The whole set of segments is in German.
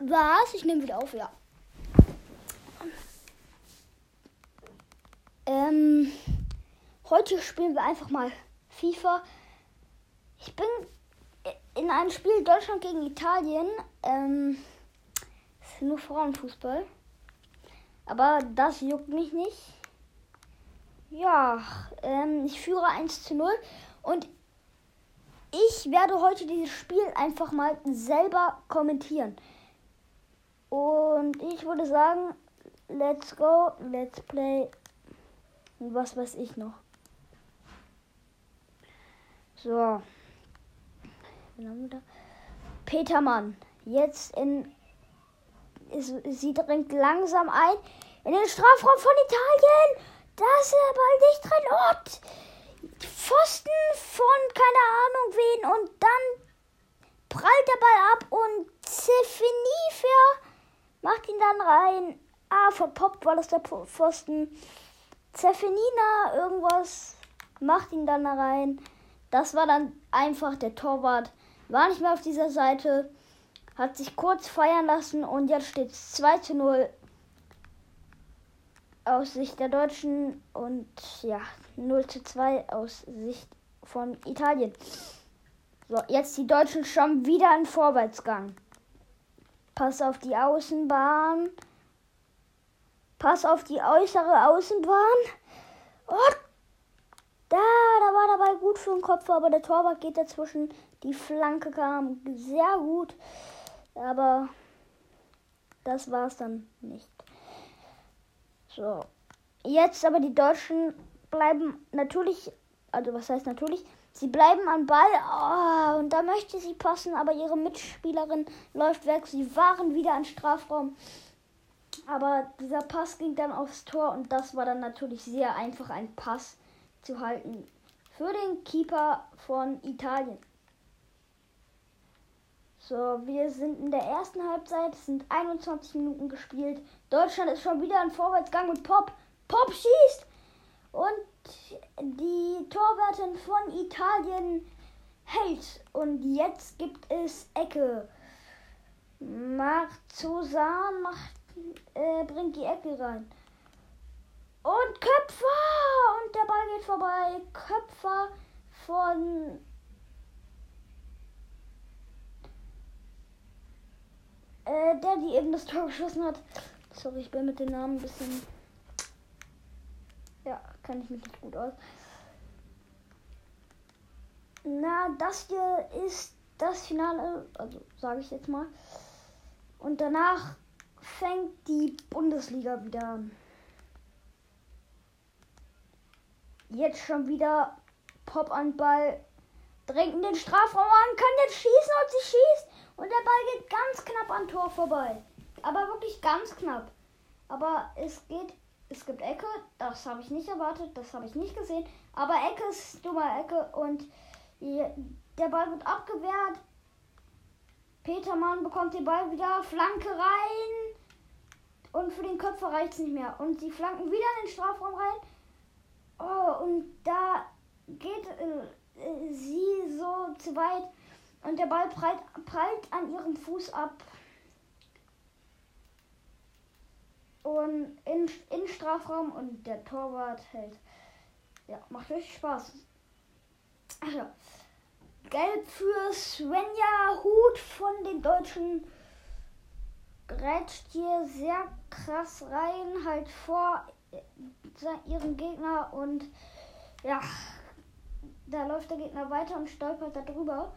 Was? Ich nehme wieder auf, ja. Ähm, heute spielen wir einfach mal FIFA. Ich bin in einem Spiel Deutschland gegen Italien. Ähm, ist nur Frauenfußball. Aber das juckt mich nicht. Ja, ähm, ich führe 1 zu 0 und ich werde heute dieses Spiel einfach mal selber kommentieren. Und ich würde sagen, let's go, let's play. Was weiß ich noch. So. Petermann. Jetzt in. Sie dringt langsam ein in den Strafraum von Italien. Da ist der Ball nicht drin. Ort. Pfosten von keine Ahnung wen und dann prallt der Ball ab und Zefinifer macht ihn dann rein. Ah, verpoppt war das der Pfosten. Zefenina irgendwas macht ihn dann rein. Das war dann einfach der Torwart. War nicht mehr auf dieser Seite. Hat sich kurz feiern lassen und jetzt steht es 2 zu 0 aus Sicht der Deutschen und ja, 0 zu 2 aus Sicht von Italien. So, jetzt die Deutschen schon wieder in Vorwärtsgang. Pass auf die Außenbahn. Pass auf die äußere Außenbahn. Oh, da, da war dabei gut für den Kopf, aber der Torwart geht dazwischen. Die Flanke kam sehr gut, aber das war es dann nicht. So, jetzt aber die Deutschen bleiben natürlich, also was heißt natürlich, sie bleiben am Ball oh, und da möchte sie passen, aber ihre Mitspielerin läuft weg. Sie waren wieder im Strafraum. Aber dieser Pass ging dann aufs Tor und das war dann natürlich sehr einfach ein Pass zu halten für den Keeper von Italien. So, wir sind in der ersten Halbzeit, es sind 21 Minuten gespielt. Deutschland ist schon wieder in Vorwärtsgang und Pop. Pop schießt! Und die Torwärtin von Italien hält. Und jetzt gibt es Ecke. Marzosan macht, äh, bringt die Ecke rein. Und Köpfer! Und der Ball geht vorbei. Köpfer von. Äh, der, die eben das Tor geschossen hat. Sorry, ich bin mit den Namen ein bisschen. Kann ich mich nicht gut aus. Na, das hier ist das Finale, also sage ich jetzt mal. Und danach fängt die Bundesliga wieder an. Jetzt schon wieder Pop an Ball. Drängt in den Strafraum an, kann jetzt schießen und sie schießt. Und der Ball geht ganz knapp an Tor vorbei. Aber wirklich ganz knapp. Aber es geht, es gibt Ecke. Das habe ich nicht erwartet, das habe ich nicht gesehen. Aber Ecke ist dummer Ecke und der Ball wird abgewehrt. Petermann bekommt den Ball wieder, Flanke rein. Und für den Köpfer reicht es nicht mehr. Und sie flanken wieder in den Strafraum rein. Oh, und da geht äh, sie so zu weit und der Ball prallt, prallt an ihrem Fuß ab. Und in, in Strafraum und der Torwart hält. Ja, macht richtig Spaß. Ach. Gelb für Svenja Hut von den Deutschen. Grätscht hier sehr krass rein, halt vor ihren Gegner und ja, da läuft der Gegner weiter und stolpert da drüber.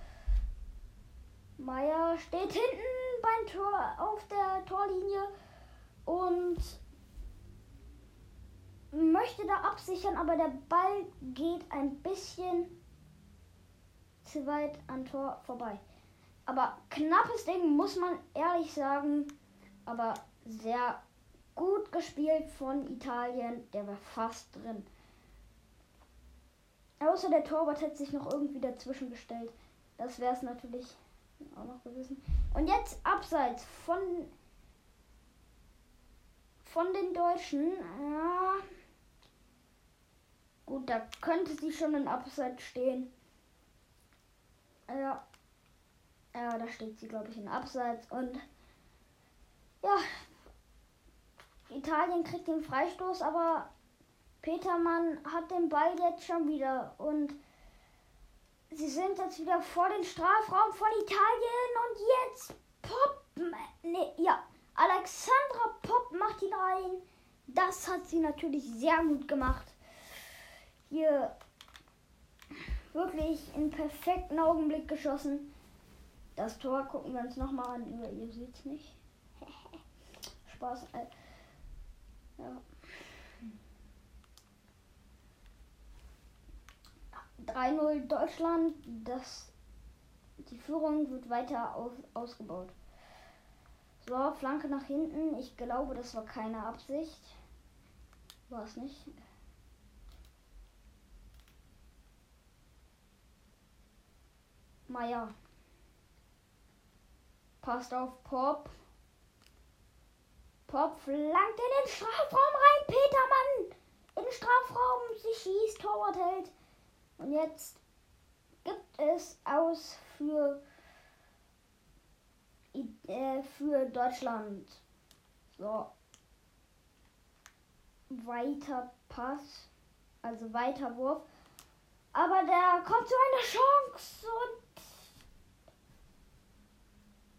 Meier steht hinten beim Tor auf der Torlinie und möchte da absichern, aber der Ball geht ein bisschen zu weit an Tor vorbei. Aber knappes Ding muss man ehrlich sagen, aber sehr Gut gespielt von Italien. Der war fast drin. Außer der Torwart hätte sich noch irgendwie dazwischen gestellt. Das wäre es natürlich auch noch gewesen. Und jetzt abseits von von den Deutschen. Ja. Gut, da könnte sie schon in Abseits stehen. Ja. Ja, da steht sie, glaube ich, in Abseits. Und Ja, Italien kriegt den Freistoß, aber Petermann hat den Ball jetzt schon wieder und sie sind jetzt wieder vor den Strafraum von Italien und jetzt Pop, nee, ja, Alexandra Pop macht ihn rein. Das hat sie natürlich sehr gut gemacht. Hier wirklich im perfekten Augenblick geschossen. Das Tor gucken wir uns nochmal an. Ihr seht es nicht. Spaß. Äh, ja. 3-0 Deutschland. Das, die Führung wird weiter aus, ausgebaut. So, Flanke nach hinten. Ich glaube, das war keine Absicht. War es nicht. Meier. Passt auf Pop. Pop flankt in den Strafraum rein. Petermann in den Strafraum. Sie schießt, Torwart hält. Und jetzt gibt es aus für, äh, für Deutschland. So. Weiter Pass. Also weiter Wurf. Aber der kommt zu einer Chance und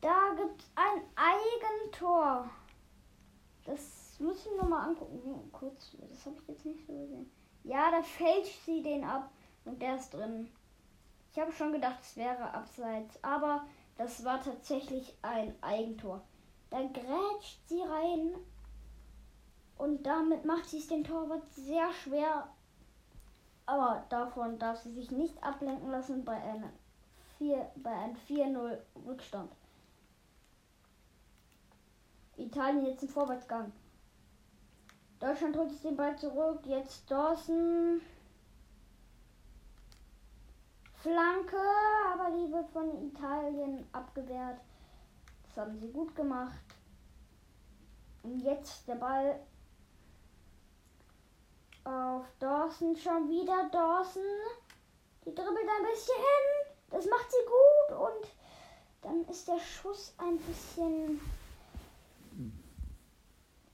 da gibt es ein Eigentor. Das muss ich mir mal angucken. Kurz, das habe ich jetzt nicht so gesehen. Ja, da fälscht sie den ab. Und der ist drin. Ich habe schon gedacht, es wäre abseits, aber das war tatsächlich ein Eigentor. Da grätscht sie rein und damit macht sie es den Torwart sehr schwer. Aber davon darf sie sich nicht ablenken lassen bei einem 4, bei einem 4-0 Rückstand. Italien jetzt im Vorwärtsgang. Deutschland holt sich den Ball zurück. Jetzt Dawson. Flanke, aber die wird von Italien abgewehrt. Das haben sie gut gemacht. Und jetzt der Ball auf Dawson schon wieder. Dawson, die dribbelt ein bisschen hin. Das macht sie gut und dann ist der Schuss ein bisschen,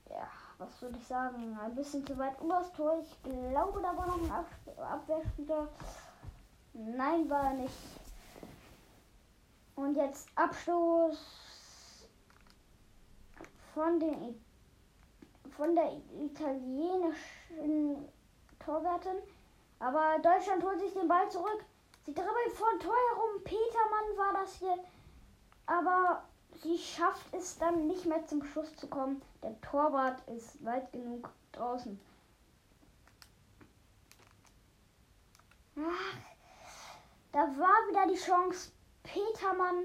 ja, was würde ich sagen, ein bisschen zu weit übers Tor. Ich glaube, da war noch ein Abwehrspieler. Nein, war nicht. Und jetzt Abstoß von den von der italienischen Torwärtin. Aber Deutschland holt sich den Ball zurück. Sie dribbelt von Tor herum. Petermann war das hier. Aber sie schafft es dann nicht mehr zum Schuss zu kommen. Der Torwart ist weit genug draußen. Ach, da war wieder die Chance. Petermann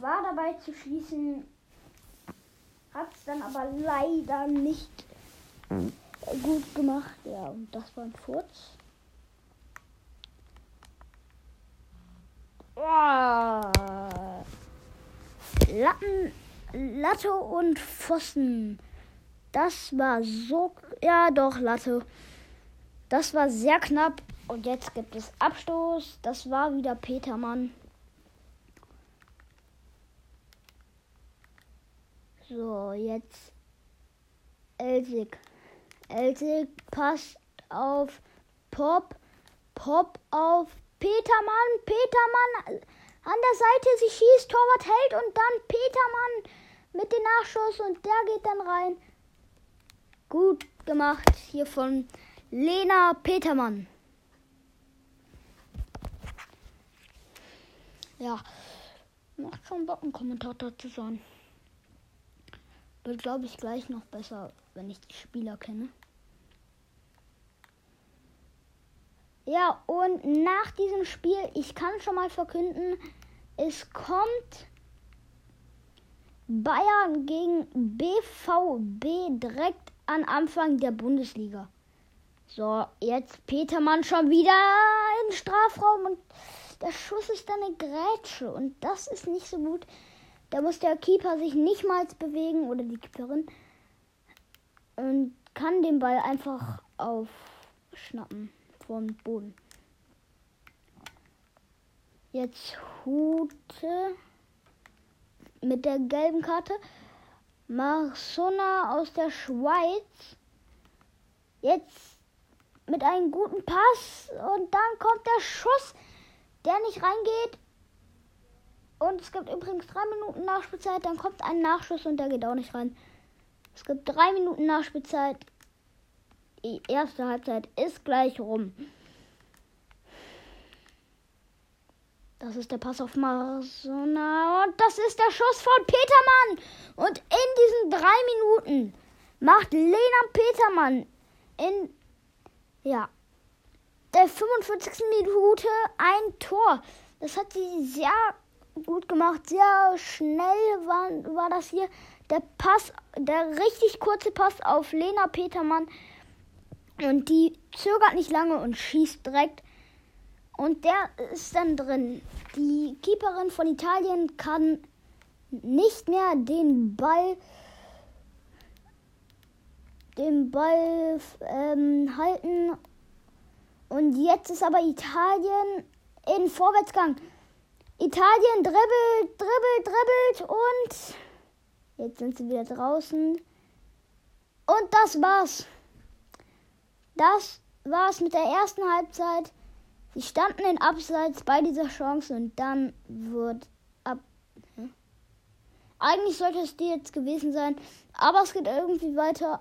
war dabei zu schließen, hat es dann aber leider nicht gut gemacht. Ja, und das war ein Furz. Oh. Latten, Latte und Pfosten. Das war so. Ja, doch, Latte. Das war sehr knapp. Und jetzt gibt es Abstoß. Das war wieder Petermann. So, jetzt Elsig. Elsig passt auf Pop. Pop auf Petermann. Petermann an der Seite. Sie schießt, Torwart hält und dann Petermann mit dem Nachschuss und der geht dann rein. Gut gemacht hier von Lena Petermann. Ja, macht schon Bock, ein Kommentator zu sein. Wird, glaube ich, gleich noch besser, wenn ich die Spieler kenne. Ja, und nach diesem Spiel, ich kann schon mal verkünden, es kommt Bayern gegen BVB direkt an Anfang der Bundesliga. So, jetzt Petermann schon wieder im Strafraum und der Schuss ist dann eine Grätsche und das ist nicht so gut. Da muss der Keeper sich nicht mal bewegen oder die Keeperin und kann den Ball einfach aufschnappen vom Boden. Jetzt Hute mit der gelben Karte. Marsona aus der Schweiz. Jetzt mit einem guten Pass und dann kommt der Schuss, der nicht reingeht. Und es gibt übrigens drei Minuten Nachspielzeit. Dann kommt ein Nachschuss und der geht auch nicht rein. Es gibt drei Minuten Nachspielzeit. Die erste Halbzeit ist gleich rum. Das ist der Pass auf Marsona. Und das ist der Schuss von Petermann. Und in diesen drei Minuten macht Lena Petermann in ja, der 45. Minute ein Tor. Das hat sie sehr gut gemacht. Sehr schnell war, war das hier. Der Pass, der richtig kurze Pass auf Lena Petermann. Und die zögert nicht lange und schießt direkt. Und der ist dann drin. Die Keeperin von Italien kann nicht mehr den Ball den Ball ähm, halten. Und jetzt ist aber Italien in Vorwärtsgang. Italien dribbelt, dribbelt, dribbelt und jetzt sind sie wieder draußen. Und das war's. Das war's mit der ersten Halbzeit. Sie standen in Abseits bei dieser Chance und dann wird ab. Eigentlich sollte es die jetzt gewesen sein, aber es geht irgendwie weiter.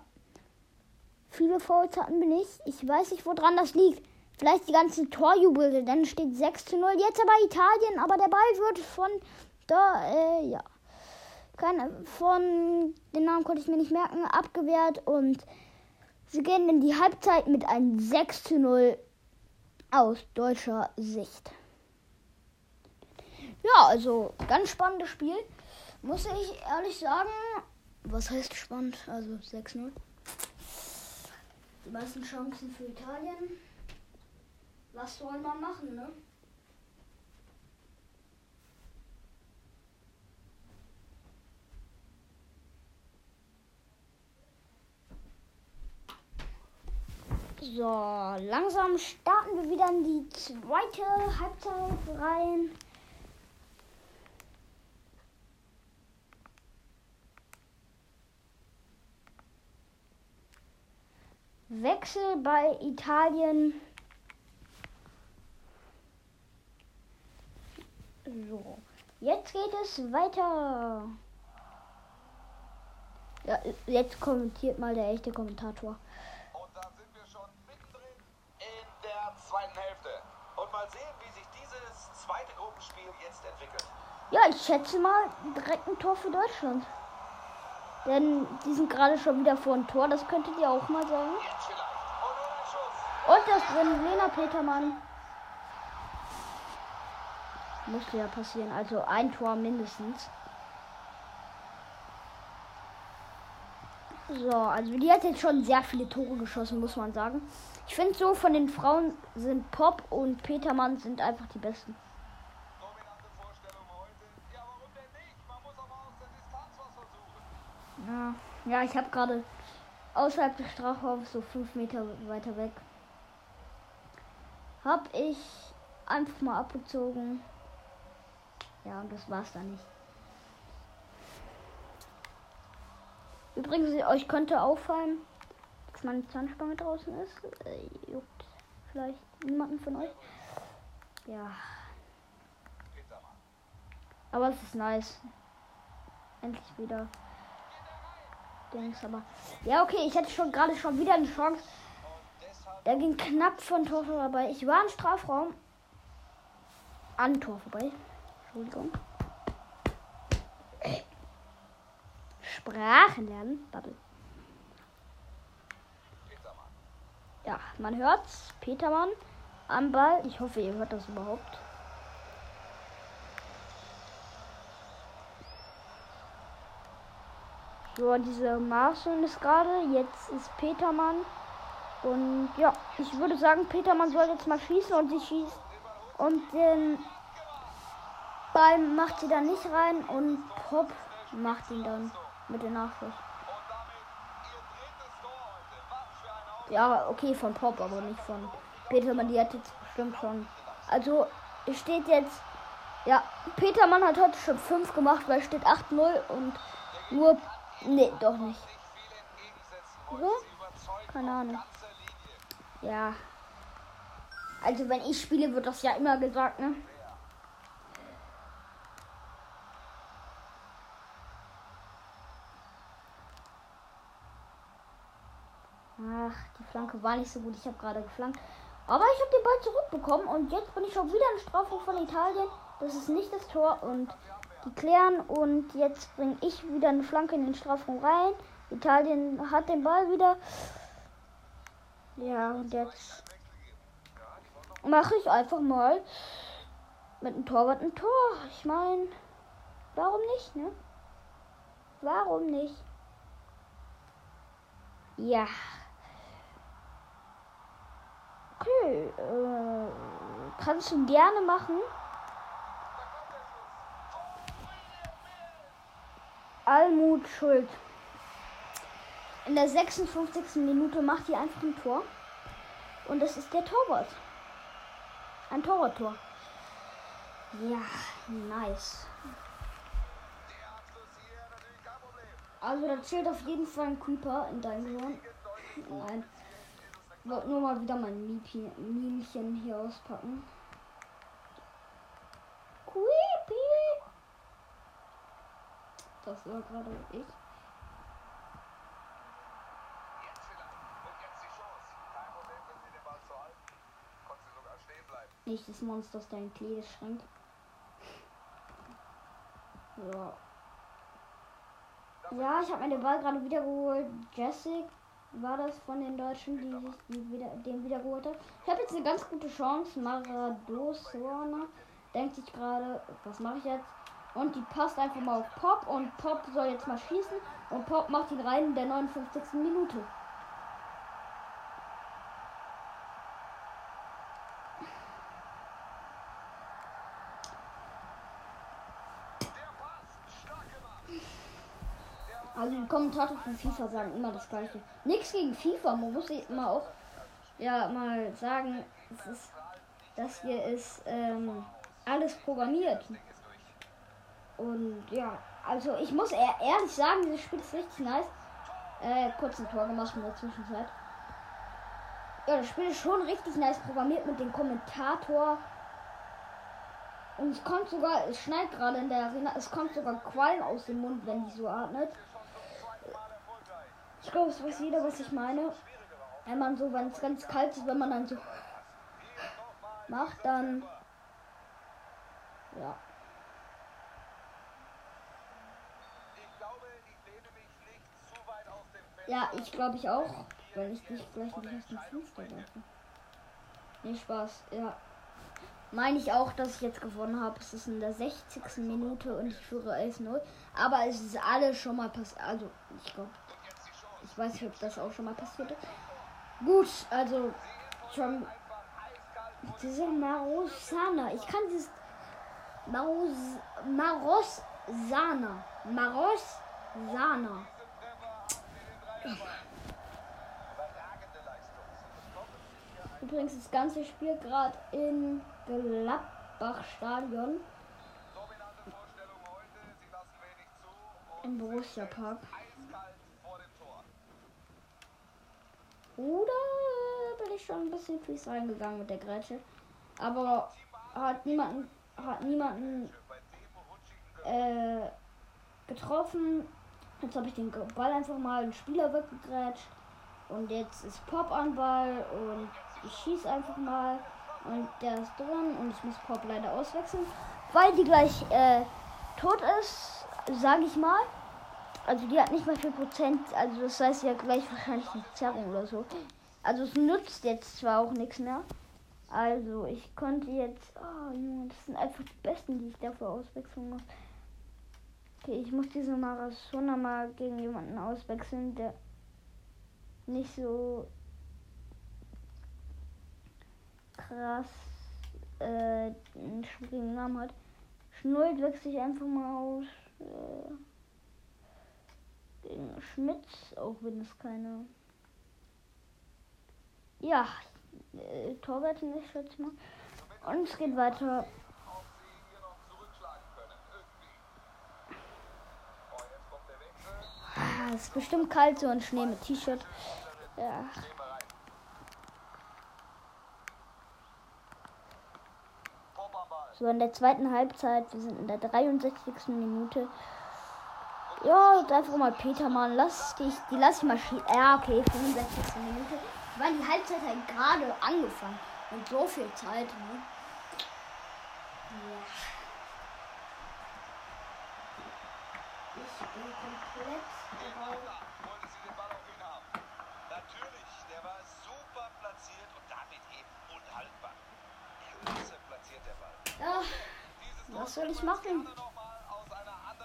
Viele Fouls hatten wir nicht. Ich weiß nicht, woran das liegt. Vielleicht die ganzen Torjubel, dann steht 6 zu 0. Jetzt aber Italien, aber der Ball wird von da, äh, ja. Keine, von den Namen konnte ich mir nicht merken, abgewehrt und sie gehen in die Halbzeit mit einem 6 zu 0 aus deutscher Sicht. Ja, also ganz spannendes Spiel. Muss ich ehrlich sagen. Was heißt spannend? Also 6-0. Die meisten Chancen für Italien. Was soll man machen, ne? So, langsam starten wir wieder in die zweite Halbzeit rein. Wechsel bei Italien. So, jetzt geht es weiter. Ja, jetzt kommentiert mal der echte Kommentator. Und da sind wir schon mittendrin in der zweiten Hälfte. Und mal sehen, wie sich dieses zweite Gruppenspiel jetzt entwickelt. Ja, ich schätze mal direkt ein Tor für Deutschland. Denn die sind gerade schon wieder vor dem Tor, das könntet ihr auch mal sagen. Ein. Und das drin, Lena Petermann. Musste ja passieren, also ein Tor mindestens. So, also die hat jetzt schon sehr viele Tore geschossen, muss man sagen. Ich finde so von den Frauen sind Pop und Petermann sind einfach die besten. Ja, ja ich habe gerade außerhalb des Strafraums, so fünf Meter weiter weg, habe ich einfach mal abgezogen. Ja, und das war's dann nicht. Übrigens, euch könnte auffallen, dass meine Zahnspange draußen ist. Äh, juckt vielleicht niemanden von euch. Ja, aber es ist nice. Endlich wieder. Dings, aber. Ja, okay, ich hatte schon gerade schon wieder eine Chance. Der ging knapp von Tor vorbei. Ich war im Strafraum. An Tor vorbei. Entschuldigung. Sprachen lernen. Bubble. Ja, man hört's. Petermann am Ball. Ich hoffe, ihr hört das überhaupt. So, diese Marcel ist gerade. Jetzt ist Petermann. Und ja, ich würde sagen, Petermann soll jetzt mal schießen und sie schießt. Und den Ball macht sie dann nicht rein und Pop macht ihn dann mit dem Nachschuss. Ja, okay, von Pop, aber nicht von Petermann. Die hat jetzt bestimmt schon. Also, es steht jetzt. Ja, Petermann hat heute schon 5 gemacht, weil steht 8-0 und nur Nee, doch nicht. Überzeugen Keine Ahnung. Ja. Also wenn ich spiele, wird das ja immer gesagt, ne? Ach, die Flanke war nicht so gut. Ich habe gerade geflankt. Aber ich habe den Ball zurückbekommen und jetzt bin ich schon wieder im Strafraum von Italien. Das ist nicht das Tor und die klären und jetzt bringe ich wieder eine Flanke in den Strafraum rein. Italien hat den Ball wieder. Ja, und jetzt mache ich einfach mal mit dem Torwart ein Tor. Ich meine, warum nicht, ne? Warum nicht? Ja. Okay, äh, kannst du gerne machen. Almut Schuld. In der 56. Minute macht die einfach ein Tor. Und das ist der Torwart. Ein Torwarttor. Ja, nice. Also da zählt auf jeden Fall ein Creeper in deinem Sohn. Nein. Wollte nur mal wieder mein Miemchen hier auspacken. Creepy. Das war gerade ich. Nicht des Monsters dein Kleiderschrank. Ja. Ja, ich habe den Ball gerade wieder geholt. War das von den Deutschen, die sich die wieder, den wieder geholt hat. Ich habe jetzt eine ganz gute Chance. Maradona denkt sich gerade, was mache ich jetzt? Und die passt einfach mal auf Pop und Pop soll jetzt mal schießen und Pop macht ihn rein in der 59. Minute. Der Pass. Stark gemacht. Die Kommentatoren von FIFA sagen immer das gleiche. Nichts gegen FIFA, man muss immer auch ja mal sagen, es ist, das hier ist ähm, alles programmiert. Und ja, also ich muss ehr- ehrlich sagen, dieses Spiel ist richtig nice. Äh, kurz ein Tor gemacht in der Zwischenzeit. Ja, das Spiel ist schon richtig nice programmiert mit dem Kommentator. Und es kommt sogar, es schneit gerade in der Arena, es kommt sogar Qualm aus dem Mund, wenn die so atmet. Ich glaube, es weiß jeder, was ich meine. Wenn man so, wenn es ganz kalt ist, wenn man dann so macht, dann ja. Ja, ich glaube ich auch, weil ich dich gleich nicht aus dem Fenster werfe. Nee, Spaß, ja. Meine ich auch, dass ich jetzt gewonnen habe. Es ist in der 60. Minute und ich führe 11-0. Aber es ist alles schon mal passiert. Also, ich glaube, ich weiß nicht, ob das auch schon mal passiert ist. Gut, also, schon. Diese Marosana. Ich kann dieses. Maros, Marosana. Marosana. Übrigens, das ganze Spiel gerade in zu und im Borussia Park. eiskalt vor dem Tor. Oder bin ich schon ein bisschen fies reingegangen mit der Grätsche. Aber hat niemanden, hat niemanden äh, getroffen. Jetzt habe ich den Ball einfach mal einen Spieler weggegrätscht. Und jetzt ist Pop an Ball und ich schieße einfach mal. Und der ist drin und ich muss Pop leider auswechseln. Weil die gleich äh, tot ist, sage ich mal. Also die hat nicht mal 4%, also das heißt ja gleich wahrscheinlich eine Zerrung oder so. Also es nützt jetzt zwar auch nichts mehr. Also ich konnte jetzt. Oh Junge, das sind einfach die besten, die ich dafür auswechseln muss. Okay, ich muss diese Marasona mal gegen jemanden auswechseln, der nicht so krass äh, einen schwierigen Namen hat. Schnullt wechsle ich einfach mal aus. Äh, gegen Schmitz, auch wenn es keine. Ja, äh, Torwart nicht, ich mal. Und es geht weiter. jetzt es ist bestimmt kalt, so ein Schnee mit T-Shirt. Ja. So in der zweiten Halbzeit, wir sind in der 63. Minute. Ja, einfach mal Petermann, lass dich, die lass ich mal schießen. Ja, okay, 65. Minute. Weil die Halbzeit halt gerade angefangen. Und so viel Zeit, ne? Ja. Ich bin komplett dabei. Wollte sie den Ball auf ihn haben. Natürlich, der war super platziert und damit eben unhaltbar. Klasse platziert der Ball. Ja, was soll ich machen?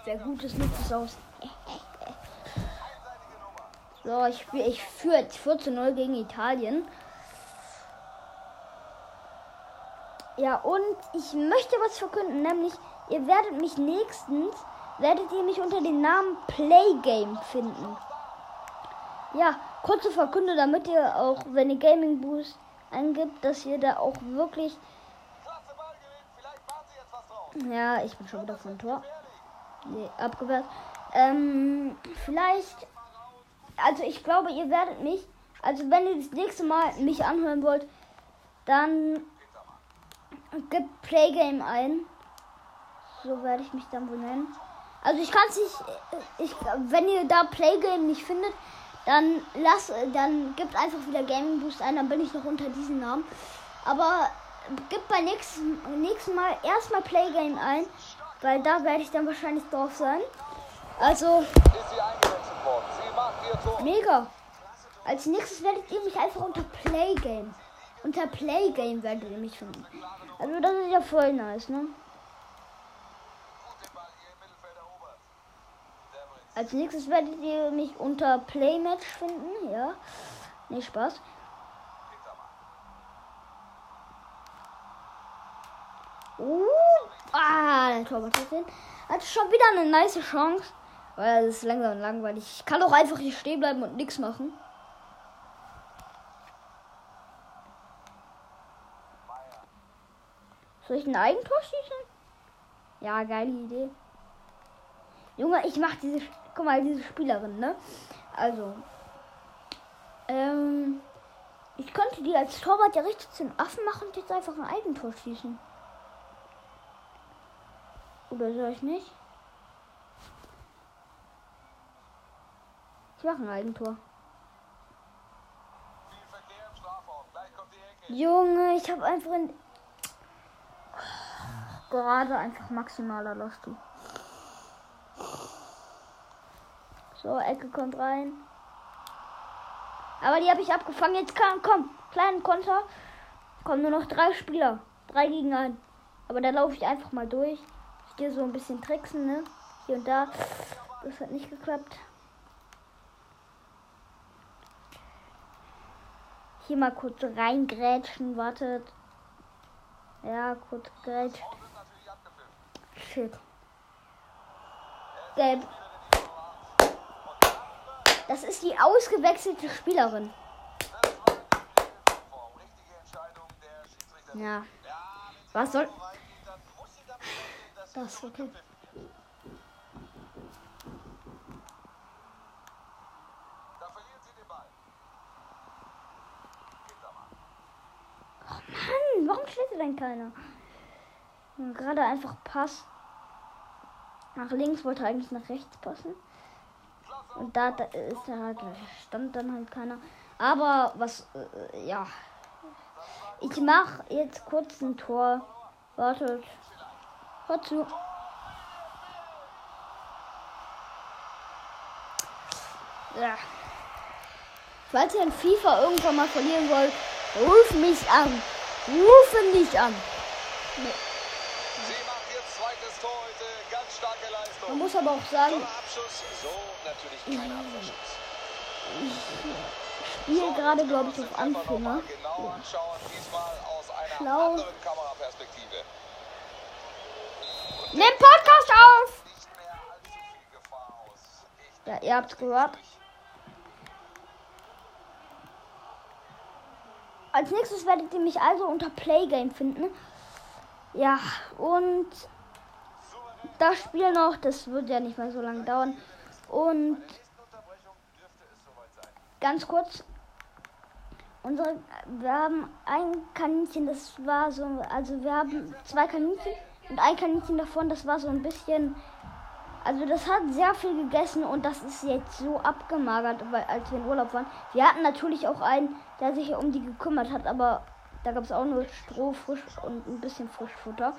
Sehr gutes nutzt es aus. So, ich, ich führe jetzt 4 zu 0 gegen Italien. Ja, und ich möchte was verkünden, nämlich ihr werdet mich nächstens, werdet ihr mich unter dem Namen Playgame finden. Ja, kurze Verkünde, damit ihr auch, wenn ihr Gaming Boost eingibt, dass ihr da auch wirklich, ja, ich bin schon wieder vom Tor. Nee, abgewehrt. Ähm, vielleicht, also ich glaube, ihr werdet mich, also wenn ihr das nächste Mal mich anhören wollt, dann gebt Playgame ein. So werde ich mich dann wohl nennen. Also ich kann es nicht, ich, wenn ihr da Playgame nicht findet, dann lasst, dann gebt einfach wieder Gaming Boost ein, dann bin ich noch unter diesem Namen. Aber gebt beim nächsten, nächsten Mal erstmal Playgame ein, weil da werde ich dann wahrscheinlich drauf sein. Also. Mega. Als nächstes werdet ihr mich einfach unter Playgame. Unter Playgame werdet ihr mich finden. Also das ist ja voll nice, ne? Als nächstes werdet ihr mich unter Playmatch finden, ja. Nee, Spaß. Uh, ah, der Torwart hat den. Hat schon wieder eine nice Chance. Weil es ist langsam langweilig. Ich kann auch einfach hier stehen bleiben und nichts machen. Soll ich ein Eigentor schießen? Ja, geile Idee. Junge, ich mach diese. Guck mal, diese Spielerin, ne? Also. Ähm. Ich könnte die als Torwart ja richtig zum Affen machen und jetzt einfach ein Eigentor schießen. Oder soll ich nicht? Ich mache ein Eigentor. Junge, ich habe einfach in. Gerade einfach maximaler Lost. du. So, Ecke kommt rein. Aber die habe ich abgefangen. Jetzt kann, komm, kleinen Konter. Kommen nur noch drei Spieler. Drei gegen einen. Aber da laufe ich einfach mal durch. Gehe so ein bisschen tricksen, ne? Hier und da. Das hat nicht geklappt. Hier mal kurz reingrätschen, wartet. Ja, kurz grätsch. Frauen sind natürlich abgepfiffen. Shit. Gelb. Das ist die ausgewechselte Spielerin. Das war die Das ist okay. Da verlieren sie den Ball. Petermann. Mann, warum schlägt denn keiner? Gerade einfach Pass. Nach links wollte eigentlich nach rechts passen. Und da, da ist er halt, stand dann halt keiner. Aber was, äh, ja. Ich mach jetzt kurz ein Tor. Wartet. Hört zu. Ja. Falls ihr in FIFA irgendwann mal verlieren wollt, ruf mich an. Rufe mich an. Starke Man muss aber auch sagen. So Abwehrschutz. spiele gerade, glaube ich, auf Anfänger. mal genau Schlau. Nimm Podcast auf! Ja, ihr habt's gehört. Als nächstes werdet ihr mich also unter Playgame finden. Ja, und das Spiel noch, das wird ja nicht mehr so lange dauern. Und ganz kurz. Unsere, wir haben ein Kaninchen, das war so, also wir haben zwei Kaninchen und ein Kaninchen davon, das war so ein bisschen, also das hat sehr viel gegessen und das ist jetzt so abgemagert, weil als wir in Urlaub waren. Wir hatten natürlich auch einen, der sich um die gekümmert hat, aber da gab es auch nur Stroh, frisch und ein bisschen Frischfutter.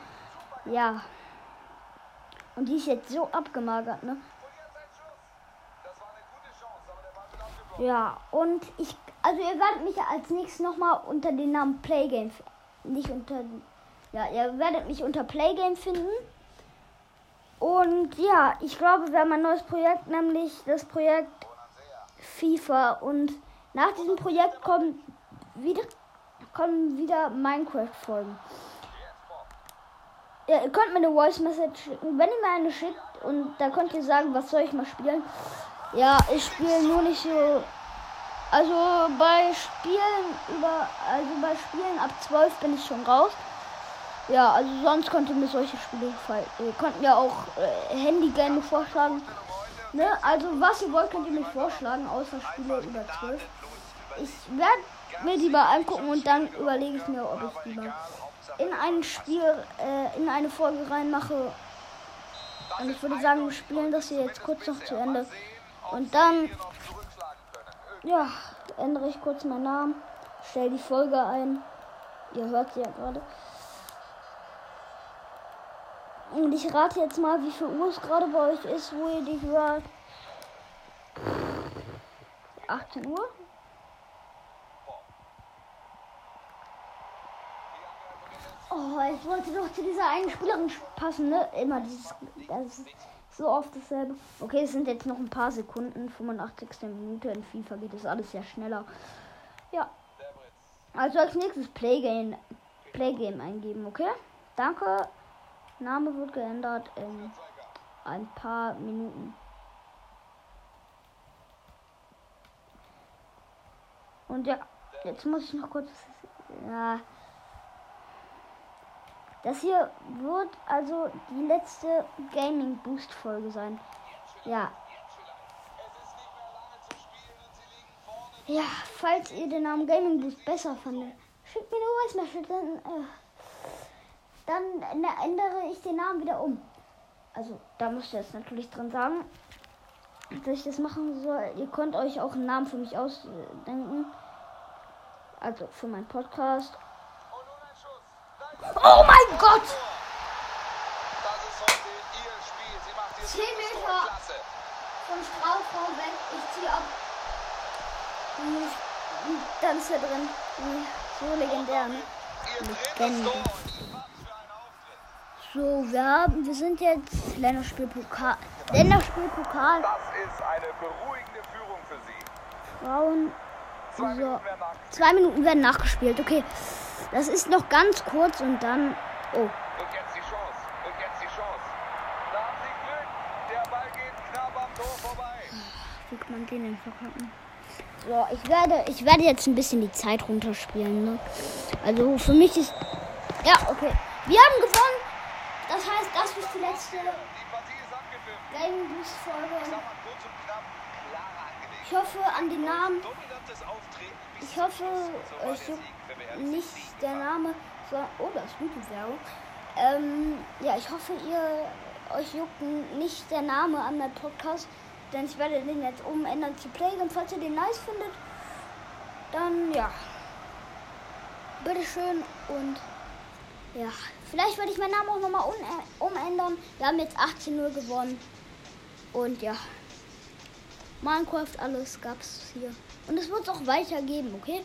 Ja. Und die ist jetzt so abgemagert, ne? Ja, und ich, also ihr werdet mich als nächstes nochmal unter den Namen Playgame, nicht unter, ja, ihr werdet mich unter Playgame finden. Und ja, ich glaube, wir haben ein neues Projekt, nämlich das Projekt FIFA. Und nach diesem Projekt kommen wieder, kommen wieder Minecraft-Folgen. Ja, ihr könnt mir eine Voice Message schicken, wenn ihr mir eine schickt und da könnt ihr sagen, was soll ich mal spielen. Ja, ich spiele nur nicht so. Also bei Spielen über. Also bei Spielen ab 12 bin ich schon raus. Ja, also sonst könnt ihr mir solche Spiele gefallen. Ihr könnt mir auch äh, Handy-Game vorschlagen. Ne? Also was ihr wollt, könnt ihr mir vorschlagen, außer Spiele über 12. Ich werde mir die mal angucken und dann überlege ich mir, ob ich die mal in ein Spiel, äh, in eine Folge reinmache. Und ich würde sagen, wir spielen das hier jetzt kurz noch zu Ende. Und dann, ja, ändere ich kurz meinen Namen, stelle die Folge ein. Ihr hört sie ja gerade. Und ich rate jetzt mal, wie viel Uhr es gerade bei euch ist, wo ihr die hört. 18 Uhr? Oh, ich wollte doch zu dieser einen Spielerin passen, ne? Immer dieses. Das ist so oft dasselbe. Okay, es sind jetzt noch ein paar Sekunden. 85. Minute. In FIFA geht es alles sehr schneller. Ja. Also als nächstes Playgame, Playgame eingeben, okay? Danke. Name wird geändert in ein paar Minuten. Und ja, jetzt muss ich noch kurz. Ja. Das hier wird also die letzte Gaming Boost Folge sein. Ja. Ja, falls ihr den Namen Gaming Boost besser fandet, schickt mir eine Voice dann, äh, dann äh, ändere ich den Namen wieder um. Also, da müsst ihr jetzt natürlich dran sagen, dass ich das machen soll. Ihr könnt euch auch einen Namen für mich ausdenken. Also für meinen Podcast Oh mein Gott! Das ist heute ihr Spiel. Sie macht ihr 10 drittes Tor. Meter. Von Strafraum weg. Ich ziehe ab. Und Dann ist er drin. So legendär, ne? Legende. So, wir haben, wir sind jetzt Länderspielpokal. Länderspielpokal. Das ist eine beruhigende Führung für Sie. Frauen. Zwei So. Minuten. Zwei Minuten werden nachgespielt. Okay. Das ist noch ganz kurz und dann. Oh. Und jetzt die Chance. Und jetzt die Chance. Da haben Sie Glück. Der Ball geht knapp am Tor vorbei. Wie kann man den denn verkacken? So, ich werde, ich werde jetzt ein bisschen die Zeit runterspielen. Ne? Also für mich ist. Ja, okay. Wir haben gewonnen. Das heißt, das ist die letzte. Gaming Boost Folge. Ich hoffe an den Namen. Ich hoffe, Real nicht der Name. So, oh, das ist YouTube-Werbung. Ähm, ja, ich hoffe, ihr euch juckt nicht der Name an der Podcast. Denn ich werde den jetzt umändern zu Playgame. Falls ihr den nice findet, dann ja. Bitteschön und ja, vielleicht werde ich meinen Namen auch nochmal umändern. Wir haben jetzt 18-0 gewonnen. Und ja. Minecraft, alles gab's hier. Und es wird es auch weitergeben, okay?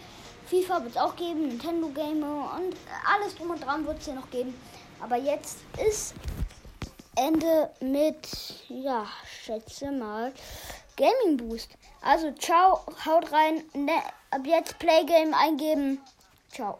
FIFA wird es auch geben, Nintendo Gamer und alles drum und dran wird es hier noch geben. Aber jetzt ist Ende mit, ja, schätze mal, Gaming Boost. Also ciao, haut rein, ne, ab jetzt Playgame eingeben. Ciao.